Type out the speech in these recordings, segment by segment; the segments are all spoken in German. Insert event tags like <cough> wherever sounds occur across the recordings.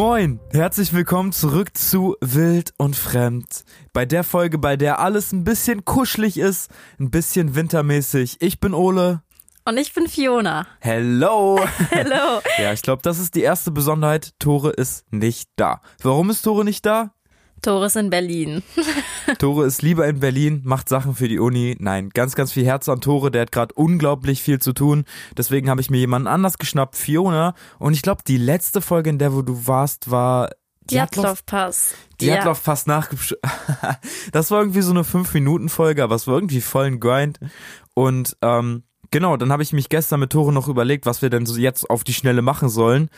Moin, herzlich willkommen zurück zu Wild und Fremd. Bei der Folge, bei der alles ein bisschen kuschelig ist, ein bisschen wintermäßig. Ich bin Ole. Und ich bin Fiona. Hello. <laughs> Hello. ja, ich glaube, das ist die erste Besonderheit. Tore ist nicht da. Warum ist Tore nicht da? Tore ist in Berlin. <laughs> Tore ist lieber in Berlin, macht Sachen für die Uni. Nein, ganz, ganz viel Herz an Tore. Der hat gerade unglaublich viel zu tun. Deswegen habe ich mir jemanden anders geschnappt, Fiona. Und ich glaube, die letzte Folge, in der wo du warst, war Djatlov-Pass. Djatlov-Pass ja. nachgesch... <laughs> das war irgendwie so eine 5-Minuten-Folge, aber es war irgendwie voll ein Grind. Und ähm, Genau, dann habe ich mich gestern mit Tore noch überlegt, was wir denn so jetzt auf die Schnelle machen sollen.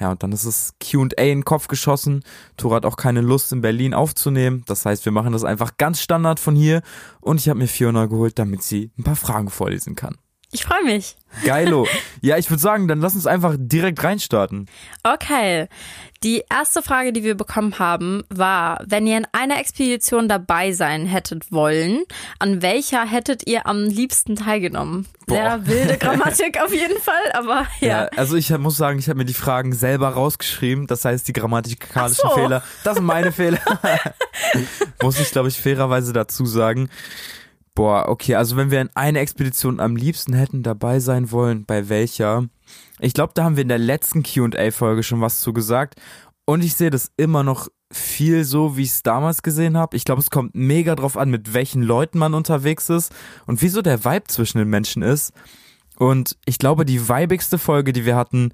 Ja, und dann ist es Q&A in den Kopf geschossen. Tore hat auch keine Lust in Berlin aufzunehmen. Das heißt, wir machen das einfach ganz Standard von hier. Und ich habe mir Fiona geholt, damit sie ein paar Fragen vorlesen kann. Ich freue mich. Geilo. <laughs> Ja, ich würde sagen, dann lass uns einfach direkt reinstarten. Okay. Die erste Frage, die wir bekommen haben, war, wenn ihr in einer Expedition dabei sein hättet wollen, an welcher hättet ihr am liebsten teilgenommen? Boah. Sehr wilde <laughs> Grammatik auf jeden Fall, aber ja. ja also ich muss sagen, ich habe mir die Fragen selber rausgeschrieben. Das heißt, die grammatikalischen so. Fehler, das sind meine <laughs> Fehler. muss ich, glaube ich, fairerweise dazu sagen. Boah, okay, also wenn wir in einer Expedition am liebsten hätten dabei sein wollen, bei welcher? Ich glaube, da haben wir in der letzten QA-Folge schon was zu gesagt. Und ich sehe das immer noch viel so, wie ich es damals gesehen habe. Ich glaube, es kommt mega drauf an, mit welchen Leuten man unterwegs ist und wieso der Vibe zwischen den Menschen ist. Und ich glaube, die vibigste Folge, die wir hatten,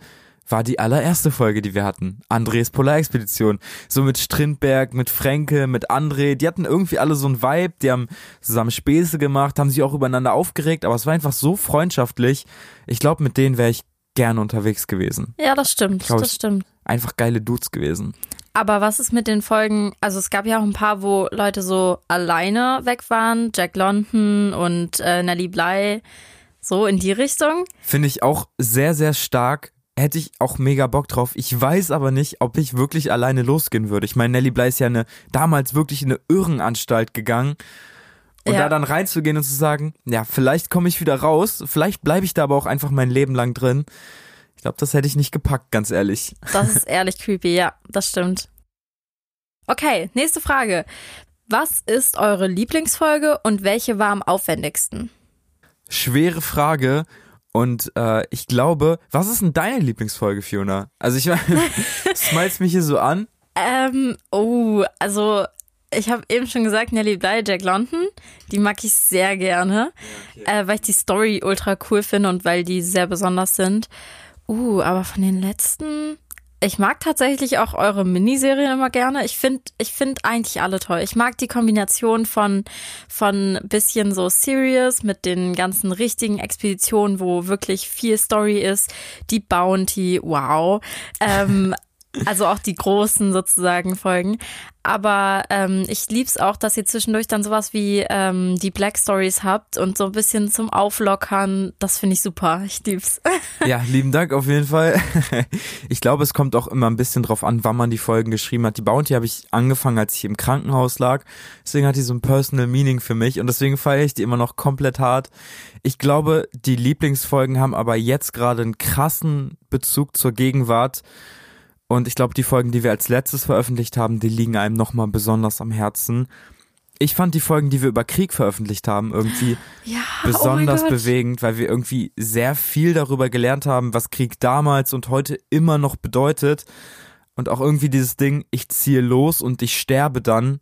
war die allererste Folge, die wir hatten. Andres Polarexpedition. So mit Strindberg, mit Fränke, mit André. Die hatten irgendwie alle so ein Vibe. Die haben zusammen Späße gemacht, haben sich auch übereinander aufgeregt. Aber es war einfach so freundschaftlich. Ich glaube, mit denen wäre ich gerne unterwegs gewesen. Ja, das stimmt. Glaub, das stimmt. Einfach geile Dudes gewesen. Aber was ist mit den Folgen? Also es gab ja auch ein paar, wo Leute so alleine weg waren. Jack London und äh, Nelly Bly. So in die Richtung. Finde ich auch sehr, sehr stark hätte ich auch mega Bock drauf. Ich weiß aber nicht, ob ich wirklich alleine losgehen würde. Ich meine, Nelly Bly ist ja eine, damals wirklich in eine Irrenanstalt gegangen. Und ja. da dann reinzugehen und zu sagen, ja, vielleicht komme ich wieder raus, vielleicht bleibe ich da aber auch einfach mein Leben lang drin. Ich glaube, das hätte ich nicht gepackt, ganz ehrlich. Das ist <laughs> ehrlich creepy, ja, das stimmt. Okay, nächste Frage. Was ist eure Lieblingsfolge und welche war am aufwendigsten? Schwere Frage und äh, ich glaube, was ist denn deine Lieblingsfolge, Fiona? Also ich <laughs> smiles mich hier so an. Ähm, oh, also ich habe eben schon gesagt, Nelly Bly, Jack London, die mag ich sehr gerne, okay. äh, weil ich die Story ultra cool finde und weil die sehr besonders sind. Uh, aber von den letzten, ich mag tatsächlich auch eure Miniserien immer gerne. Ich finde, ich finde eigentlich alle toll. Ich mag die Kombination von, von bisschen so serious mit den ganzen richtigen Expeditionen, wo wirklich viel Story ist. Die Bounty, wow. Ähm, also auch die großen sozusagen Folgen. Aber ähm, ich lieb's auch, dass ihr zwischendurch dann sowas wie ähm, die Black Stories habt und so ein bisschen zum Auflockern. Das finde ich super. Ich lieb's. <laughs> Ja, lieben Dank auf jeden Fall. Ich glaube, es kommt auch immer ein bisschen drauf an, wann man die Folgen geschrieben hat. Die Bounty habe ich angefangen, als ich im Krankenhaus lag. Deswegen hat die so ein Personal Meaning für mich und deswegen feiere ich die immer noch komplett hart. Ich glaube, die Lieblingsfolgen haben aber jetzt gerade einen krassen Bezug zur Gegenwart. Und ich glaube, die Folgen, die wir als letztes veröffentlicht haben, die liegen einem nochmal besonders am Herzen. Ich fand die Folgen, die wir über Krieg veröffentlicht haben, irgendwie ja, oh besonders oh bewegend, weil wir irgendwie sehr viel darüber gelernt haben, was Krieg damals und heute immer noch bedeutet. Und auch irgendwie dieses Ding, ich ziehe los und ich sterbe dann,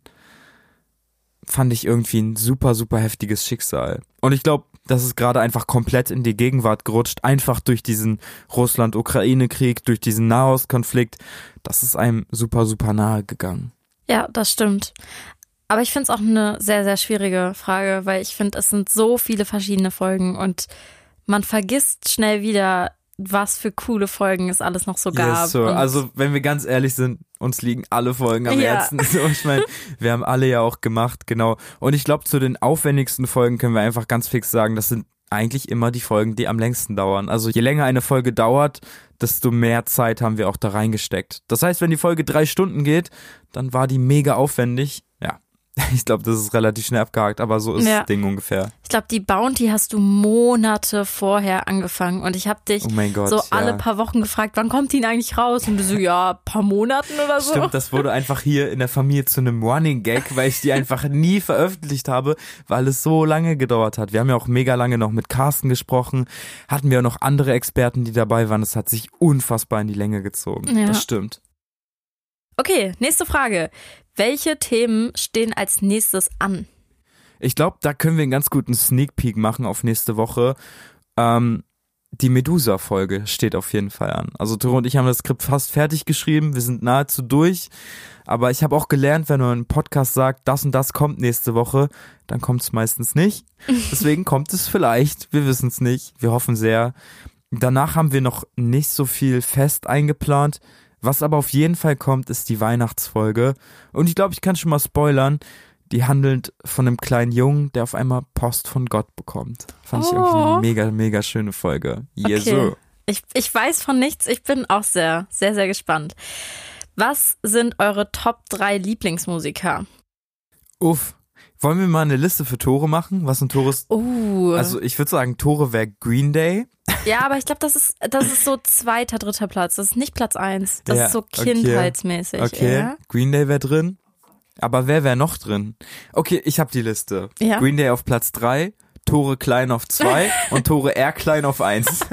fand ich irgendwie ein super, super heftiges Schicksal. Und ich glaube, das ist gerade einfach komplett in die Gegenwart gerutscht, einfach durch diesen Russland-Ukraine-Krieg, durch diesen Nahostkonflikt. Das ist einem super, super nahe gegangen. Ja, das stimmt. Aber ich finde es auch eine sehr, sehr schwierige Frage, weil ich finde, es sind so viele verschiedene Folgen und man vergisst schnell wieder, was für coole Folgen es alles noch so gab. Yes, so. Also, wenn wir ganz ehrlich sind, uns liegen alle Folgen am ja. Herzen. <laughs> So, ich meine, wir haben alle ja auch gemacht, genau. Und ich glaube, zu den aufwendigsten Folgen können wir einfach ganz fix sagen, das sind eigentlich immer die Folgen, die am längsten dauern. Also je länger eine Folge dauert, desto mehr Zeit haben wir auch da reingesteckt. Das heißt, wenn die Folge drei Stunden geht, dann war die mega aufwendig. <laughs> Ich glaube, das ist relativ schnell abgehakt, aber so ist Ja. das Ding ungefähr. Ich glaube, die Bounty hast du Monate vorher angefangen und ich habe dich Oh mein Gott. so ja. alle paar Wochen gefragt, wann kommt die denn eigentlich raus? Und du so, ja, paar Monaten oder so. Stimmt, das wurde einfach hier in der Familie zu einem Running Gag, weil ich die <laughs> einfach nie veröffentlicht habe, weil es so lange gedauert hat. Wir haben ja auch mega lange noch mit Carsten gesprochen, hatten wir auch noch andere Experten, die dabei waren. Es hat sich unfassbar in die Länge gezogen. Ja. Das stimmt. Okay, nächste Frage. Welche Themen stehen als nächstes an? Ich glaube, da können wir einen ganz guten Sneak Peek machen auf nächste Woche. Ähm, die Medusa-Folge steht auf jeden Fall an. Also Tore und ich haben das Skript fast fertig geschrieben. Wir sind nahezu durch. Aber ich habe auch gelernt, wenn man einen Podcast sagt, das und das kommt nächste Woche, dann kommt es meistens nicht. <laughs> Deswegen kommt es vielleicht. Wir wissen es nicht. Wir hoffen sehr. Danach haben wir noch nicht so viel fest eingeplant. Was aber auf jeden Fall kommt, ist die Weihnachtsfolge. Und ich glaube, ich kann schon mal spoilern. Die handelt von einem kleinen Jungen, der auf einmal Post von Gott bekommt. Fand ich irgendwie Oh. eine mega, mega schöne Folge. Jesu. Okay. Ich, ich weiß von nichts. Ich bin auch sehr, sehr, sehr gespannt. Was sind eure Top 3 Lieblingsmusiker? Uff. Wollen wir mal eine Liste für Tore machen? Was sind Tores? Uh. Also ich würde sagen, Tore wäre Green Day. ja, aber ich glaube, das ist, das ist so zweiter, dritter Platz. Das ist nicht Platz eins. Das Ja, ist so okay. kindheitsmäßig. Okay, Ja? Green Day wäre drin. Aber wer wäre noch drin? Okay, ich habe die Liste. Ja. Green Day auf Platz 3, Tore Klein auf 2 <laughs> und Tore R Klein auf 1. <laughs>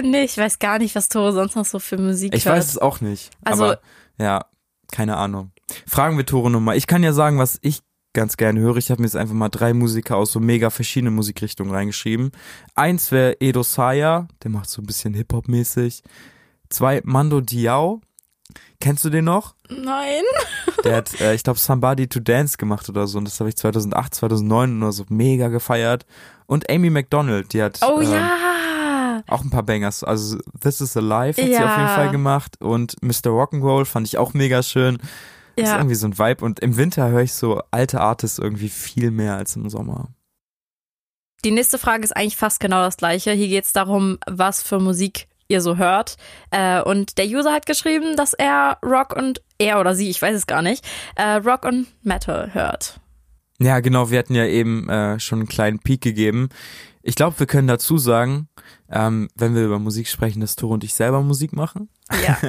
Nee, ich weiß gar nicht, was Tore sonst noch so für Musik Ich hört. weiß es auch nicht. Also- aber ja, keine Ahnung. Fragen wir Tore nochmal. Ich kann ja sagen, was ich ganz gerne höre. Ich habe mir jetzt einfach mal drei Musiker aus so mega verschiedenen Musikrichtungen reingeschrieben. Eins wäre Edo Saya, der macht so ein bisschen Hip-Hop-mäßig. Zwei, Mando Diao. Kennst du den noch? Nein. <laughs> Der hat, äh, ich glaube, Somebody to Dance gemacht oder so. Und das habe ich 2008, 2009 oder so mega gefeiert. Und Amy McDonald, die hat Oh ähm, ja. auch ein paar Bangers. Also This is Alive hat sie Ja. auf jeden Fall gemacht. Und Mr. Rock'n'Roll fand ich auch mega schön. Das ist Ja. irgendwie so ein Vibe. Und im Winter höre ich so alte Artists irgendwie viel mehr als im Sommer. Die nächste Frage ist eigentlich fast genau das gleiche. Hier geht es darum, was für Musik ihr so hört. Äh, und der User hat geschrieben, dass er Rock und er oder sie, ich weiß es gar nicht, äh, Rock und Metal hört. Ja, genau. Wir hatten ja eben äh, schon einen kleinen Peak gegeben. Ich glaube, wir können dazu sagen, ähm, wenn wir über Musik sprechen, dass Tore und ich selber Musik machen. Ja. <laughs>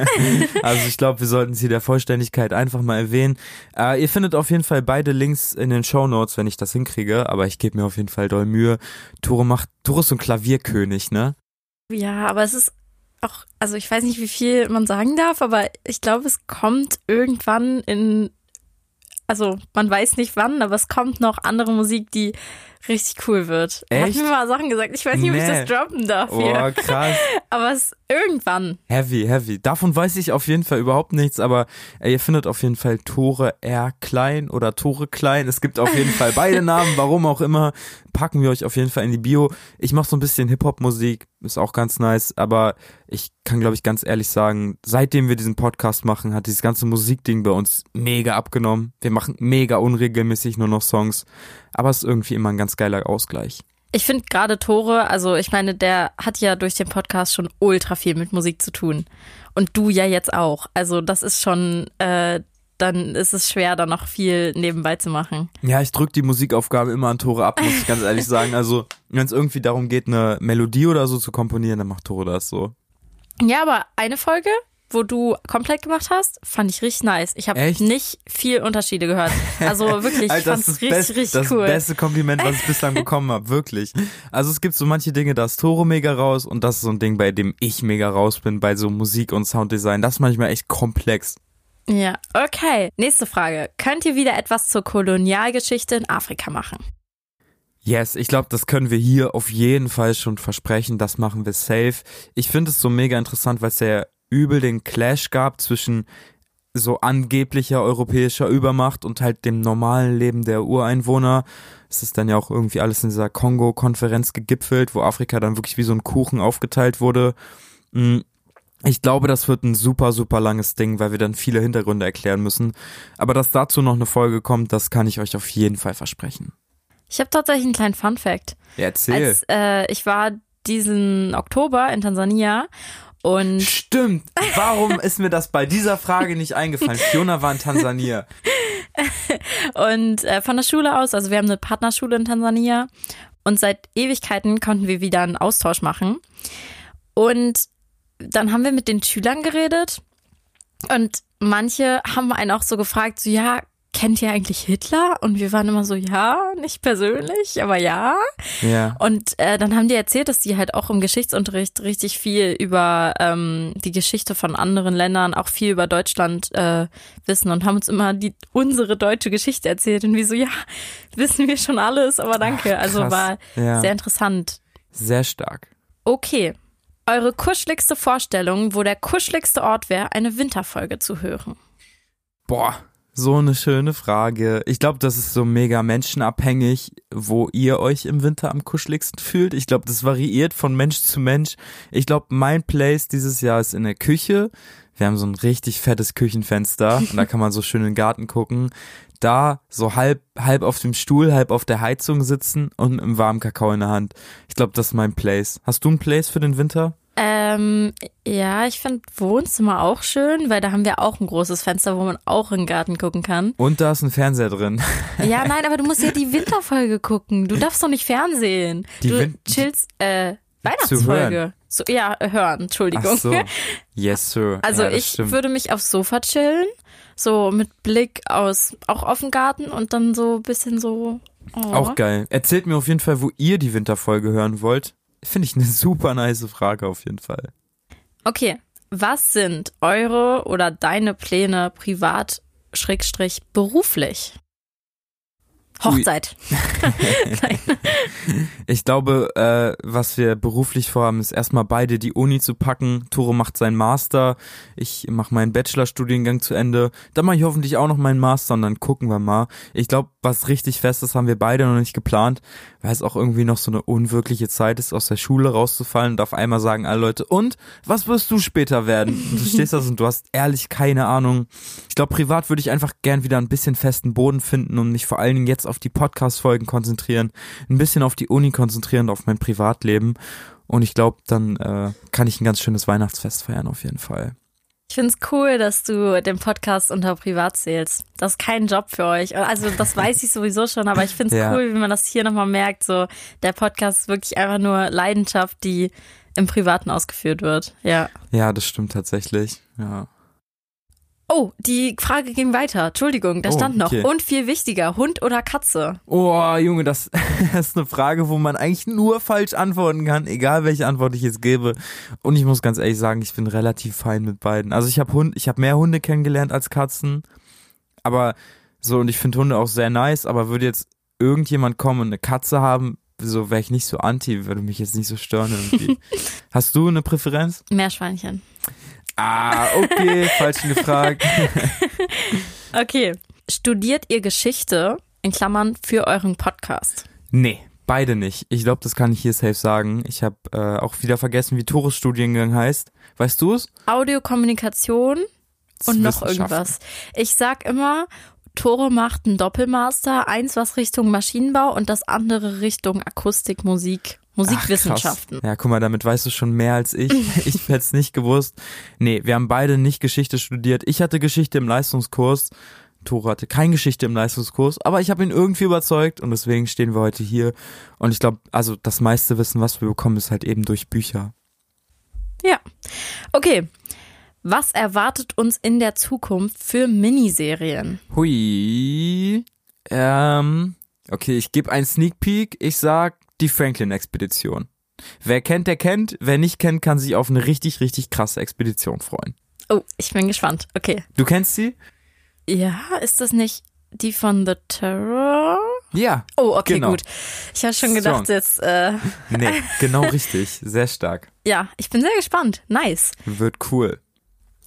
Also ich glaube, wir sollten sie der Vollständigkeit einfach mal erwähnen. Äh, ihr findet auf jeden Fall beide Links in den Show Notes, wenn ich das hinkriege. Aber ich gebe mir auf jeden Fall doll Mühe. Tore macht, Tore ist so ein Klavierkönig, ne? ja, aber es ist auch, also ich weiß nicht, wie viel man sagen darf, aber ich glaube, es kommt irgendwann in, also man weiß nicht wann, aber es kommt noch andere Musik, die richtig cool wird. Er hat Echt? mir mal Sachen gesagt, ich weiß nicht, ob ich Nee. das droppen darf Oh, hier. krass. <laughs> Aber es irgendwann. Heavy, heavy. Davon weiß ich auf jeden Fall überhaupt nichts, aber äh, ihr findet auf jeden Fall Tore R Klein oder Tore Klein. Es gibt auf jeden Fall beide <laughs> Namen, warum auch immer. Packen wir euch auf jeden Fall in die Bio. Ich mache so ein bisschen Hip-Hop-Musik, ist auch ganz nice, aber ich kann, glaube ich, ganz ehrlich sagen, seitdem wir diesen Podcast machen, hat dieses ganze Musikding bei uns mega abgenommen. Wir machen mega unregelmäßig nur noch Songs, aber es ist irgendwie immer ein ganz geiler Ausgleich. Ich finde gerade Tore, also ich meine, der hat ja durch den Podcast schon ultra viel mit Musik zu tun. Und du ja jetzt auch. Also das ist schon, äh, dann ist es schwer, da noch viel nebenbei zu machen. Ja, ich drück die Musikaufgabe immer an Tore ab, muss ich ganz ehrlich <laughs> sagen. Also, wenn es irgendwie darum geht, eine Melodie oder so zu komponieren, dann macht Tore das so. Ja, aber eine Folge, wo du komplett gemacht hast, fand ich richtig nice. Ich habe nicht viel Unterschiede gehört. Also <laughs> wirklich, ich Alter, das ist richtig, best, richtig das cool. beste Kompliment, was ich bislang bekommen habe, wirklich. Also es gibt so manche Dinge, da ist Tore mega raus und das ist so ein Ding, bei dem ich mega raus bin, bei so Musik und Sounddesign. Das ist manchmal echt komplex. Ja, okay. Nächste Frage. Könnt ihr wieder etwas zur Kolonialgeschichte in Afrika machen? Yes, ich glaube, das können wir hier auf jeden Fall schon versprechen. Das machen wir safe. Ich finde es so mega interessant, weil es ja übel den Clash gab zwischen so angeblicher europäischer Übermacht und halt dem normalen Leben der Ureinwohner. Es ist dann ja auch irgendwie alles in dieser Kongo-Konferenz gegipfelt, wo Afrika dann wirklich wie so ein Kuchen aufgeteilt wurde. Mm, Ich glaube, das wird ein super, super langes Ding, weil wir dann viele Hintergründe erklären müssen. Aber dass dazu noch eine Folge kommt, das kann ich euch auf jeden Fall versprechen. Ich habe tatsächlich einen kleinen Fun-Fact. Erzähl. Als, äh, ich war diesen Oktober in Tansania Und Stimmt. Warum ist mir das bei dieser Frage nicht eingefallen? Fiona war in Tansania. <laughs> Und äh, von der Schule aus, also wir haben eine Partnerschule in Tansania und seit Ewigkeiten konnten wir wieder einen Austausch machen. Und dann haben wir mit den Schülern geredet und manche haben einen auch so gefragt, so ja, kennt ihr eigentlich Hitler? Und wir waren immer so, ja, nicht persönlich, aber ja. Ja. Und äh, dann haben die erzählt, dass die halt auch im Geschichtsunterricht richtig viel über ähm, die Geschichte von anderen Ländern, auch viel über Deutschland äh, wissen und haben uns immer die unsere deutsche Geschichte erzählt. Und wie so, ja, wissen wir schon alles, aber danke. Ach, also war Ja. sehr interessant. Sehr stark. Okay. Eure kuscheligste Vorstellung, wo der kuscheligste Ort wäre, eine Winterfolge zu hören. Boah, so eine schöne Frage. Ich glaube, das ist so mega menschenabhängig, wo ihr euch im Winter am kuscheligsten fühlt. Ich glaube, das variiert von Mensch zu Mensch. Ich glaube, mein Place dieses Jahr ist in der Küche. Wir haben so ein richtig fettes Küchenfenster und da kann man so schön in den Garten gucken. Da so halb, halb auf dem Stuhl, halb auf der Heizung sitzen und mit einem warmen Kakao in der Hand. Ich glaube, das ist mein Place. Hast du ein Place für den Winter? Ähm, ja, ich finde Wohnzimmer auch schön, weil da haben wir auch ein großes Fenster, wo man auch in den Garten gucken kann. Und da ist ein Fernseher drin. Ja, nein, aber du musst ja die <laughs> Winterfolge gucken. Du darfst doch nicht Fernsehen. Die du Win- chillst, äh, Zu Weihnachtsfolge. So, ja, hören, Entschuldigung. Ach so. <laughs> Yes, sir. Also ja, ich stimmt. würde mich aufs Sofa chillen, so mit Blick aus, auch auf den Garten und dann so ein bisschen so. Oh. Auch geil. Erzählt mir auf jeden Fall, wo ihr die Winterfolge hören wollt. Finde ich eine <laughs> super nice Frage auf jeden Fall. Okay, was sind eure oder deine Pläne privat, schrägstrich beruflich? Hochzeit. <laughs> Ich glaube, äh, was wir beruflich vorhaben, ist erstmal beide die Uni zu packen. Toro macht seinen Master, ich mache meinen Bachelorstudiengang zu Ende. Dann mache ich hoffentlich auch noch meinen Master und dann gucken wir mal. Ich glaube, was richtig fest ist, haben wir beide noch nicht geplant, weil es auch irgendwie noch so eine unwirkliche Zeit ist, aus der Schule rauszufallen und auf einmal sagen alle Leute, und was wirst du später werden? Und du stehst da so und du hast ehrlich keine Ahnung. Ich glaube, privat würde ich einfach gern wieder ein bisschen festen Boden finden und mich vor allen Dingen jetzt auf die Podcast-Folgen konzentrieren, ein bisschen auf die Uni konzentrieren und auf mein Privatleben. Und ich glaube, dann äh, kann ich ein ganz schönes Weihnachtsfest feiern auf jeden Fall. Ich finde es cool, dass du den Podcast unter privat zählst. Das ist kein Job für euch. Also das weiß ich sowieso schon, aber ich finde es Ja. cool, wie man das hier nochmal merkt. So, der Podcast ist wirklich einfach nur Leidenschaft, die im Privaten ausgeführt wird. Ja. Ja, das stimmt tatsächlich. Ja. Oh, die Frage ging weiter. Entschuldigung, da Oh, stand noch. okay. Und viel wichtiger, Hund oder Katze? Oh, Junge, das, <laughs> das ist eine Frage, wo man eigentlich nur falsch antworten kann, egal welche Antwort ich jetzt gebe. Und ich muss ganz ehrlich sagen, ich bin relativ fein mit beiden. Also ich habe Hund, ich habe mehr Hunde kennengelernt als Katzen, aber so und ich finde Hunde auch sehr nice. Aber würde jetzt irgendjemand kommen und eine Katze haben, so wäre ich nicht so anti, würde mich jetzt nicht so stören irgendwie. <laughs> Hast du eine Präferenz? Meerschweinchen. Ah, okay, <laughs> falsch gefragt. <laughs> Okay. Studiert ihr Geschichte, in Klammern, für euren Podcast? Nee, beide nicht. Ich glaube, das kann ich hier safe sagen. Ich habe äh, auch wieder vergessen, wie Tores Studiengang heißt. Weißt du es? Audiokommunikation und noch irgendwas. Ich sag immer, Tore macht einen Doppelmaster, eins was Richtung Maschinenbau und das andere Richtung Akustik, Musik, Musikwissenschaften. Ach, ja, guck mal, damit weißt du schon mehr als ich. <laughs> ich hätte es nicht gewusst. Nee, wir haben beide nicht Geschichte studiert. Ich hatte Geschichte im Leistungskurs. Tore hatte keine Geschichte im Leistungskurs, aber ich habe ihn irgendwie überzeugt und deswegen stehen wir heute hier. Und ich glaube, also das meiste Wissen, was wir bekommen, ist halt eben durch Bücher. Ja. Okay. Was erwartet uns in der Zukunft für Miniserien? Hui. Ähm, okay, ich gebe einen Sneak Peek. Ich sag die Franklin-Expedition. Wer kennt, der kennt. Wer nicht kennt, kann sich auf eine richtig, richtig krasse Expedition freuen. Oh, ich bin gespannt. Okay. Du kennst sie? Ja, ist das nicht die von The Terror? Ja. Oh, okay, Genau. gut. Ich habe schon gedacht, Strong. jetzt, äh, Nee, genau <laughs> richtig. Sehr stark. ja, ich bin sehr gespannt. Nice. Wird cool.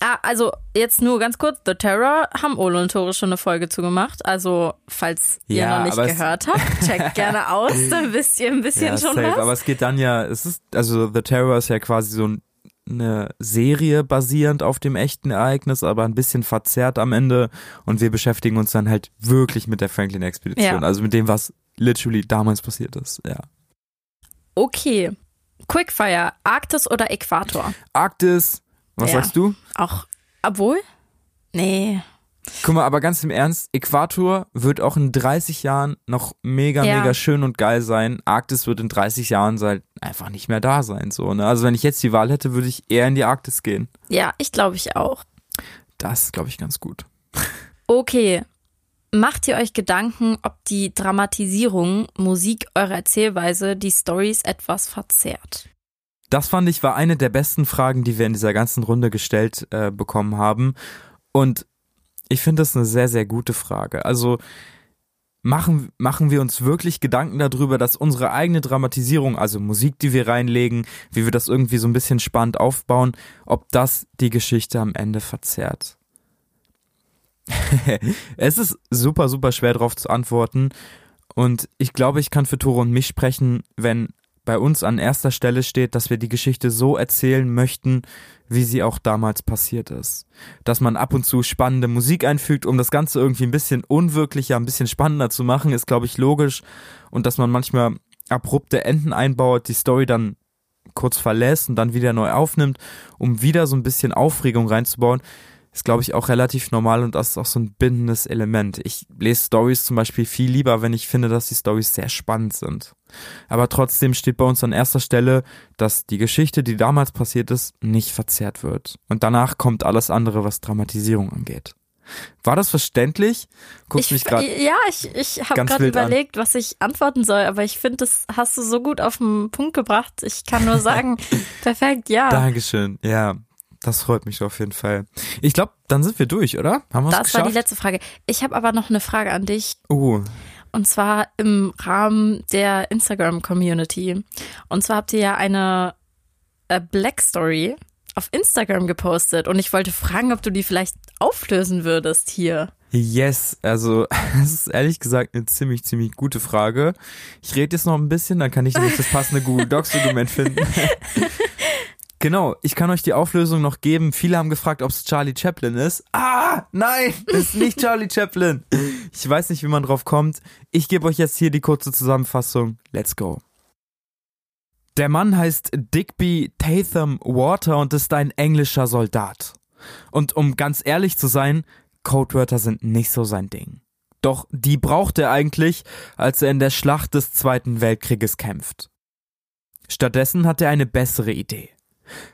Ah, also jetzt nur ganz kurz, The Terror haben Ole und Tore schon eine Folge zugemacht. Also, falls ihr Ja, noch nicht gehört habt, checkt <laughs> gerne aus, dann wisst ihr ein bisschen Ja, schon safe. was. Aber es geht dann ja, es ist, also The Terror ist ja quasi so ein, eine Serie basierend auf dem echten Ereignis, aber ein bisschen verzerrt am Ende. Und wir beschäftigen uns dann halt wirklich mit der Franklin-Expedition. Ja. Also mit dem, was literally damals passiert ist. Ja. Okay. Quickfire, Arktis oder Äquator? Arktis. Was Ja. sagst du? Auch, obwohl? Nee. Guck mal, aber ganz im Ernst, Äquator wird auch in 30 Jahren noch mega, Ja. mega schön und geil sein. Arktis wird in 30 Jahren halt einfach nicht mehr da sein. So, ne? Also wenn ich jetzt die Wahl hätte, würde ich eher in die Arktis gehen. Ja, ich glaube ich auch. Das glaube ich ganz gut. Okay. Macht ihr euch Gedanken, ob die Dramatisierung, Musik eurer Erzählweise die Stories etwas verzerrt? Das fand ich war eine der besten Fragen, die wir in dieser ganzen Runde gestellt äh, bekommen haben. Und ich finde das eine sehr, sehr gute Frage. Also machen, machen wir uns wirklich Gedanken darüber, dass unsere eigene Dramatisierung, also Musik, die wir reinlegen, wie wir das irgendwie so ein bisschen spannend aufbauen, ob das die Geschichte am Ende verzerrt. <laughs> es ist super, super schwer darauf zu antworten. Und ich glaube, ich kann für Tore und mich sprechen, wenn bei uns an erster Stelle steht, dass wir die Geschichte so erzählen möchten, wie sie auch damals passiert ist. Dass man ab und zu spannende Musik einfügt, um das Ganze irgendwie ein bisschen unwirklicher, ein bisschen spannender zu machen, ist, glaube ich, logisch. Und dass man manchmal abrupte Enden einbaut, die Story dann kurz verlässt und dann wieder neu aufnimmt, um wieder so ein bisschen Aufregung reinzubauen, ist, glaube ich, auch relativ normal und das ist auch so ein bindendes Element. Ich lese Stories zum Beispiel viel lieber, wenn ich finde, dass die Stories sehr spannend sind. Aber trotzdem steht bei uns an erster Stelle, dass die Geschichte, die damals passiert ist, nicht verzerrt wird. Und danach kommt alles andere, was Dramatisierung angeht. War das verständlich? Guckst ich, mich gerade. ja, ich, ich habe gerade wild an. überlegt, was ich antworten soll, aber ich finde, das hast du so gut auf den Punkt gebracht. Ich kann nur sagen, <laughs> perfekt, ja. Dankeschön. Ja, das freut mich auf jeden Fall. Ich glaube, dann sind wir durch, oder? Haben wir es Das war geschafft? die letzte Frage. Ich habe aber noch eine Frage an dich. uh, Und zwar im Rahmen der Instagram-Community. Und zwar habt ihr ja eine äh, Black Story auf Instagram gepostet. Und ich wollte fragen, ob du die vielleicht auflösen würdest hier. Yes, also <laughs> das ist ehrlich gesagt eine ziemlich, ziemlich gute Frage. Ich rede jetzt noch ein bisschen, dann kann ich nämlich das passende <laughs> Google Docs-Dokument finden. <laughs> genau, ich kann euch die Auflösung noch geben. Viele haben gefragt, ob es Charlie Chaplin ist. Ah, nein, es <laughs> ist nicht Charlie Chaplin. Ich weiß nicht, wie man drauf kommt. Ich gebe euch jetzt hier die kurze Zusammenfassung. Let's go. Der Mann heißt Digby Tatham Water und ist ein englischer Soldat. Und um ganz ehrlich zu sein, Codewörter sind nicht so sein Ding. Doch die braucht er eigentlich, als er in der Schlacht des Zweiten Weltkrieges kämpft. Stattdessen hat er eine bessere Idee.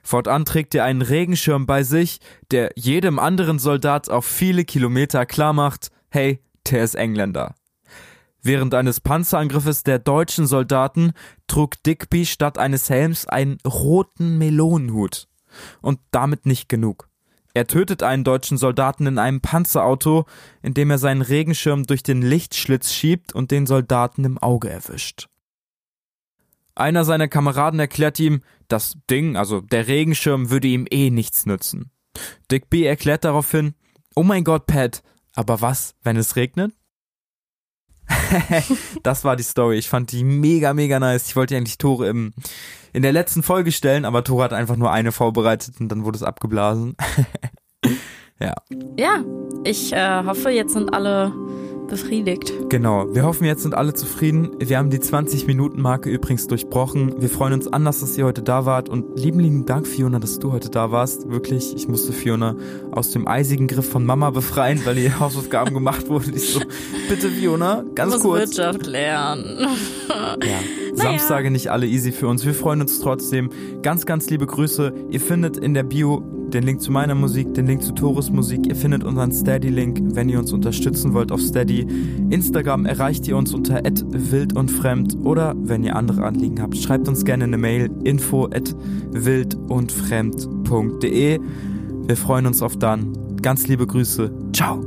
Fortan trägt er einen Regenschirm bei sich, der jedem anderen Soldat auf viele Kilometer klarmacht, hey, der ist Engländer. Während eines Panzerangriffes der deutschen Soldaten trug Digby statt eines Helms einen roten Melonenhut. Und damit nicht genug. Er tötet einen deutschen Soldaten in einem Panzerauto, indem er seinen Regenschirm durch den Lichtschlitz schiebt und den Soldaten im Auge erwischt. Einer seiner Kameraden erklärt ihm, das Ding, also der Regenschirm, würde ihm eh nichts nützen. Digby erklärt daraufhin, oh mein Gott, Pat, aber was, wenn es regnet? <laughs> das war die Story. Ich fand die mega, mega nice. Ich wollte eigentlich Tore im, in der letzten Folge stellen, aber Tore hat einfach nur eine vorbereitet und dann wurde es abgeblasen. <laughs> ja, Ja, ich äh, hoffe, jetzt sind alle befriedigt. genau. Wir hoffen, jetzt sind alle zufrieden. Wir haben die 20-Minuten-Marke übrigens durchbrochen. Wir freuen uns anders, dass ihr heute da wart und lieben, lieben Dank, Fiona, dass du heute da warst. Wirklich, ich musste Fiona aus dem eisigen Griff von Mama befreien, weil ihr <laughs> Hausaufgaben gemacht wurden. Ich so, bitte Fiona, ganz kurz. Wirtschaft lernen. Ja. Samstage nicht alle easy für uns. Wir freuen uns trotzdem. Ganz, ganz liebe Grüße. Ihr findet in der Bio den Link zu meiner Musik, den Link zu Torus Musik. Ihr findet unseren Steady-Link, wenn ihr uns unterstützen wollt auf Steady. Instagram erreicht ihr uns unter wild und fremd oder wenn ihr andere Anliegen habt, schreibt uns gerne eine Mail info at wildundfremd.de. Wir freuen uns auf dann. Ganz liebe Grüße. Ciao.